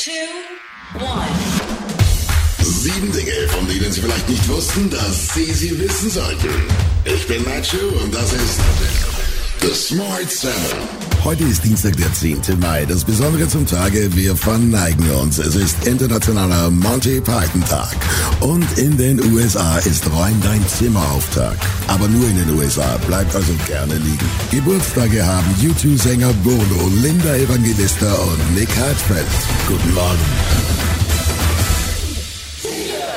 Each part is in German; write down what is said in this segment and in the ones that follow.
Two, one. Sieben Dinge, von denen Sie vielleicht nicht wussten, dass Sie sie wissen sollten. Ich bin Nacho und das ist The Smart Seven. Heute ist Dienstag, der 10. Mai. Das Besondere zum Tage, wir verneigen uns. Es ist internationaler Monty Python Tag. Und in den USA ist Räum dein Zimmer Auftag. Aber nur in den USA. Bleibt also gerne liegen. Geburtstage haben U2-Sänger Bono, Linda Evangelista und Nick Hartfeld. Guten Morgen.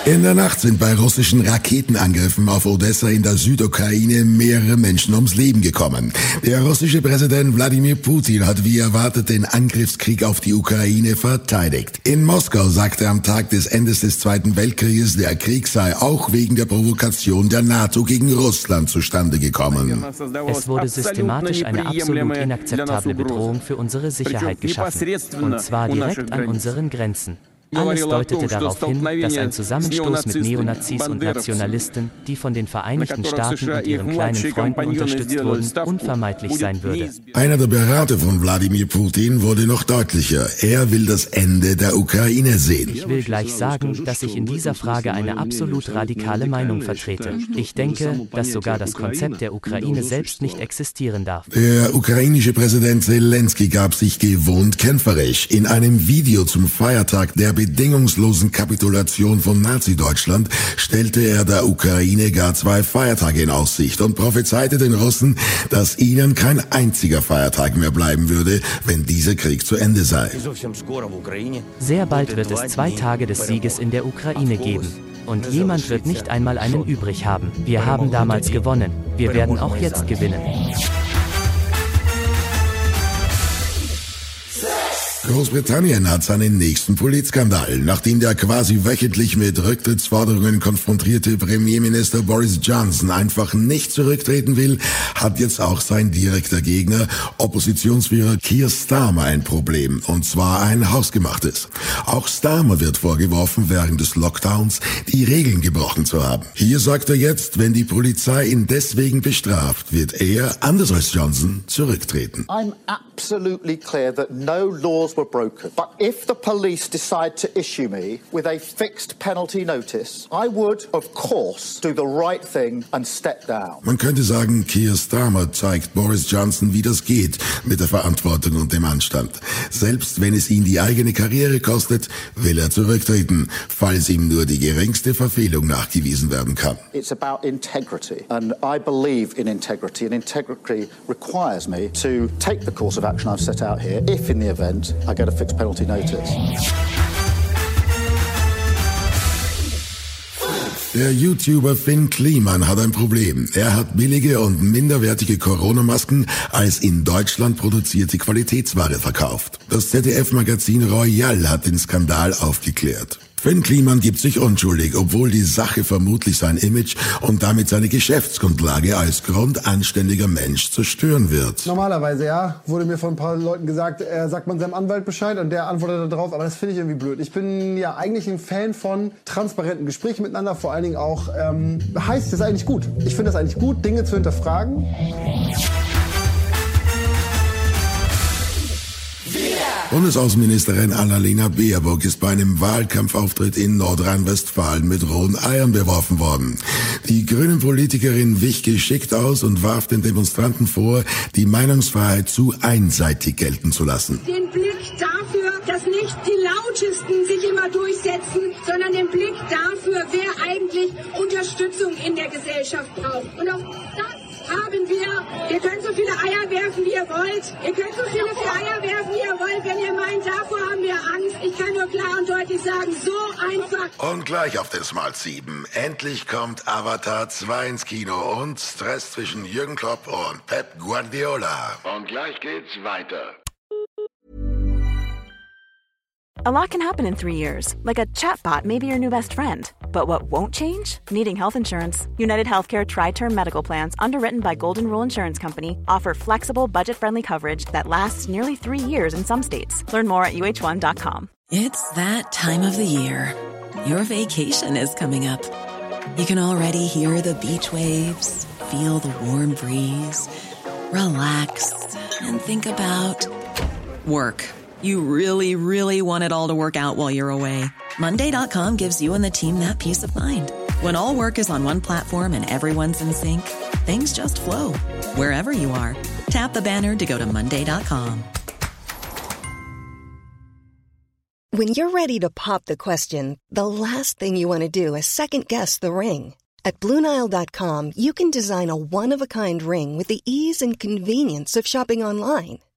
In der Nacht sind bei russischen Raketenangriffen auf Odessa in der Südukraine mehrere Menschen ums Leben gekommen. Der russische Präsident Wladimir Putin hat wie erwartet den Angriffskrieg auf die Ukraine verteidigt. In Moskau sagte am Tag des Endes des Zweiten Weltkrieges, der Krieg sei auch wegen der Provokation der NATO gegen Russland zustande gekommen. Es wurde systematisch eine absolut inakzeptable Bedrohung für unsere Sicherheit geschaffen, und zwar direkt an unseren Grenzen. Alles deutete darauf hin, dass ein Zusammenstoß mit Neonazis und Nationalisten, die von den Vereinigten Staaten und ihren kleinen Freunden unterstützt wurden, unvermeidlich sein würde. Einer der Berater von Wladimir Putin wurde noch deutlicher. Er will das Ende der Ukraine sehen. Ich will gleich sagen, dass ich in dieser Frage eine absolut radikale Meinung vertrete. Ich denke, dass sogar das Konzept der Ukraine selbst nicht existieren darf. Der ukrainische Präsident Zelensky gab sich gewohnt kämpferisch. In einem Video zum Feiertag der bedingungslosen Kapitulation von Nazi-Deutschland stellte er der Ukraine gar zwei Feiertage in Aussicht und prophezeite den Russen, dass ihnen kein einziger Feiertag mehr bleiben würde, wenn dieser Krieg zu Ende sei. Sehr bald wird es zwei Tage des Sieges in der Ukraine geben. Und jemand wird nicht einmal einen übrig haben. Wir haben damals gewonnen. Wir werden auch jetzt gewinnen. Großbritannien hat seinen nächsten Politskandal. Nachdem der quasi wöchentlich mit Rücktrittsforderungen konfrontierte Premierminister Boris Johnson einfach nicht zurücktreten will, hat jetzt auch sein direkter Gegner, Oppositionsführer Keir Starmer, ein Problem. Und zwar ein hausgemachtes. Auch Starmer wird vorgeworfen, während des Lockdowns die Regeln gebrochen zu haben. Hier sagt er jetzt, wenn die Polizei ihn deswegen bestraft, wird er, anders als Johnson, zurücktreten. I'm absolutely clear that no laws were broken. But if the police decide to issue me with a fixed penalty notice, I would, of course, do the right thing and step down. Man könnte sagen, Keir Starmer zeigt Boris Johnson, wie das geht mit der Verantwortung und dem Anstand. Selbst wenn es ihn die eigene Karriere kostet, will er zurücktreten, falls ihm nur die geringste Verfehlung nachgewiesen werden kann. It's about integrity, and I believe in integrity, and integrity requires me to take the course of action I've set out here if, in the event, I get a fixed penalty notice. Der YouTuber Finn Kliman hat ein Problem. Er hat billige und minderwertige Corona-Masken als in Deutschland produzierte Qualitätsware verkauft. Das ZDF-Magazin Royal hat den Skandal aufgeklärt. Finn Kliman gibt sich unschuldig, obwohl die Sache vermutlich sein Image und damit seine Geschäftsgrundlage als grundanständiger Mensch zerstören wird. Normalerweise, ja, wurde mir von ein paar Leuten gesagt, äh, sagt man seinem Anwalt Bescheid und der antwortet darauf, aber das finde ich irgendwie blöd. Ich bin ja eigentlich ein Fan von transparenten Gesprächen miteinander, vor allen Dingen auch, ähm, heißt es eigentlich gut. Ich finde es eigentlich gut, Dinge zu hinterfragen. Bundesaußenministerin Annalena Baerbock ist bei einem Wahlkampfauftritt in Nordrhein-Westfalen mit rohen Eiern beworfen worden. Die grünen Politikerin wich geschickt aus und warf den Demonstranten vor, die Meinungsfreiheit zu einseitig gelten zu lassen. Den Blick dafür, dass nicht die Lautesten sich immer durchsetzen, sondern den Blick dafür, wer eigentlich Unterstützung in der Gesellschaft braucht. Und auch das haben wir. Ihr könnt so viele Eier werfen, wie ihr wollt. Ihr könnt so viele Eier werfen. Wenn ihr meint, davor haben wir Angst. Ich kann nur klar und deutlich sagen, so einfach. Und gleich auf den Smart 7. Endlich kommt Avatar 2 ins Kino und Stress zwischen Jürgen Klopp und Pep Guardiola. Und gleich geht's weiter. A lot can happen in three years, like a chatbot may be your new best friend. But what won't change? Needing health insurance. United Healthcare Tri Term Medical Plans, underwritten by Golden Rule Insurance Company, offer flexible, budget friendly coverage that lasts nearly three years in some states. Learn more at uh1.com. It's that time of the year. Your vacation is coming up. You can already hear the beach waves, feel the warm breeze, relax, and think about work. You really, really want it all to work out while you're away. Monday.com gives you and the team that peace of mind. When all work is on one platform and everyone's in sync, things just flow wherever you are. Tap the banner to go to Monday.com. When you're ready to pop the question, the last thing you want to do is second guess the ring. At Bluenile.com, you can design a one of a kind ring with the ease and convenience of shopping online.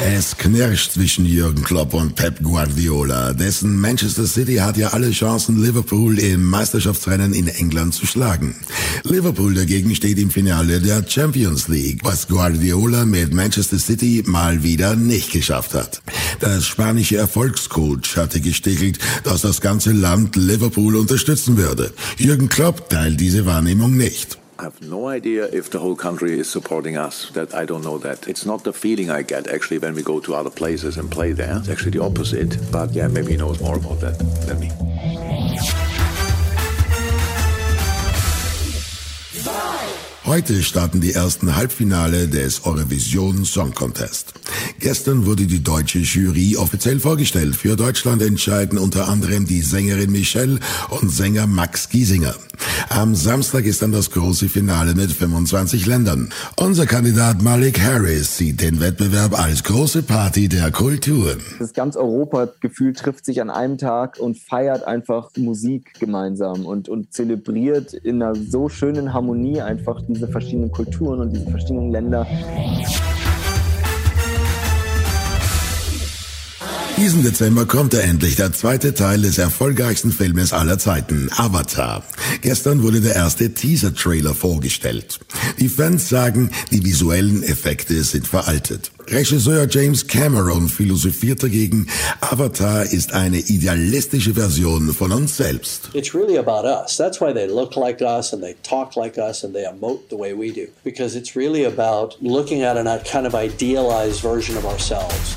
Es knirscht zwischen Jürgen Klopp und Pep Guardiola. Dessen Manchester City hat ja alle Chancen, Liverpool im Meisterschaftsrennen in England zu schlagen. Liverpool dagegen steht im Finale der Champions League, was Guardiola mit Manchester City mal wieder nicht geschafft hat. Das spanische Erfolgscoach hatte gestichelt, dass das ganze Land Liverpool unterstützen würde. Jürgen Klopp teilt diese Wahrnehmung nicht. I have no idea if the whole country is supporting us. That I don't know that. It's not the feeling I get actually when we go to other places and play there. It's actually the opposite. But yeah, maybe he knows more about that than me. Heute starten die ersten Halbfinale des Eurovision Song Contest. Gestern wurde die deutsche Jury offiziell vorgestellt. Für Deutschland entscheiden unter anderem die Sängerin Michelle und Sänger Max Giesinger. Am Samstag ist dann das große Finale mit 25 Ländern. Unser Kandidat Malik Harris sieht den Wettbewerb als große Party der Kulturen. Das ganz Europa gefühlt trifft sich an einem Tag und feiert einfach Musik gemeinsam und, und zelebriert in einer so schönen Harmonie einfach die diese verschiedenen Kulturen und diese verschiedenen Länder. Diesen Dezember kommt er endlich, der zweite Teil des erfolgreichsten Filmes aller Zeiten, Avatar. Gestern wurde der erste Teaser-Trailer vorgestellt. Die Fans sagen, die visuellen Effekte sind veraltet. Regisseur James Cameron philosophiert dagegen, Avatar ist eine idealistische Version von uns selbst. It's really about us. That's why they look like us and they talk like us and they emote the way we do. Because it's really about looking at a kind of idealized version of ourselves.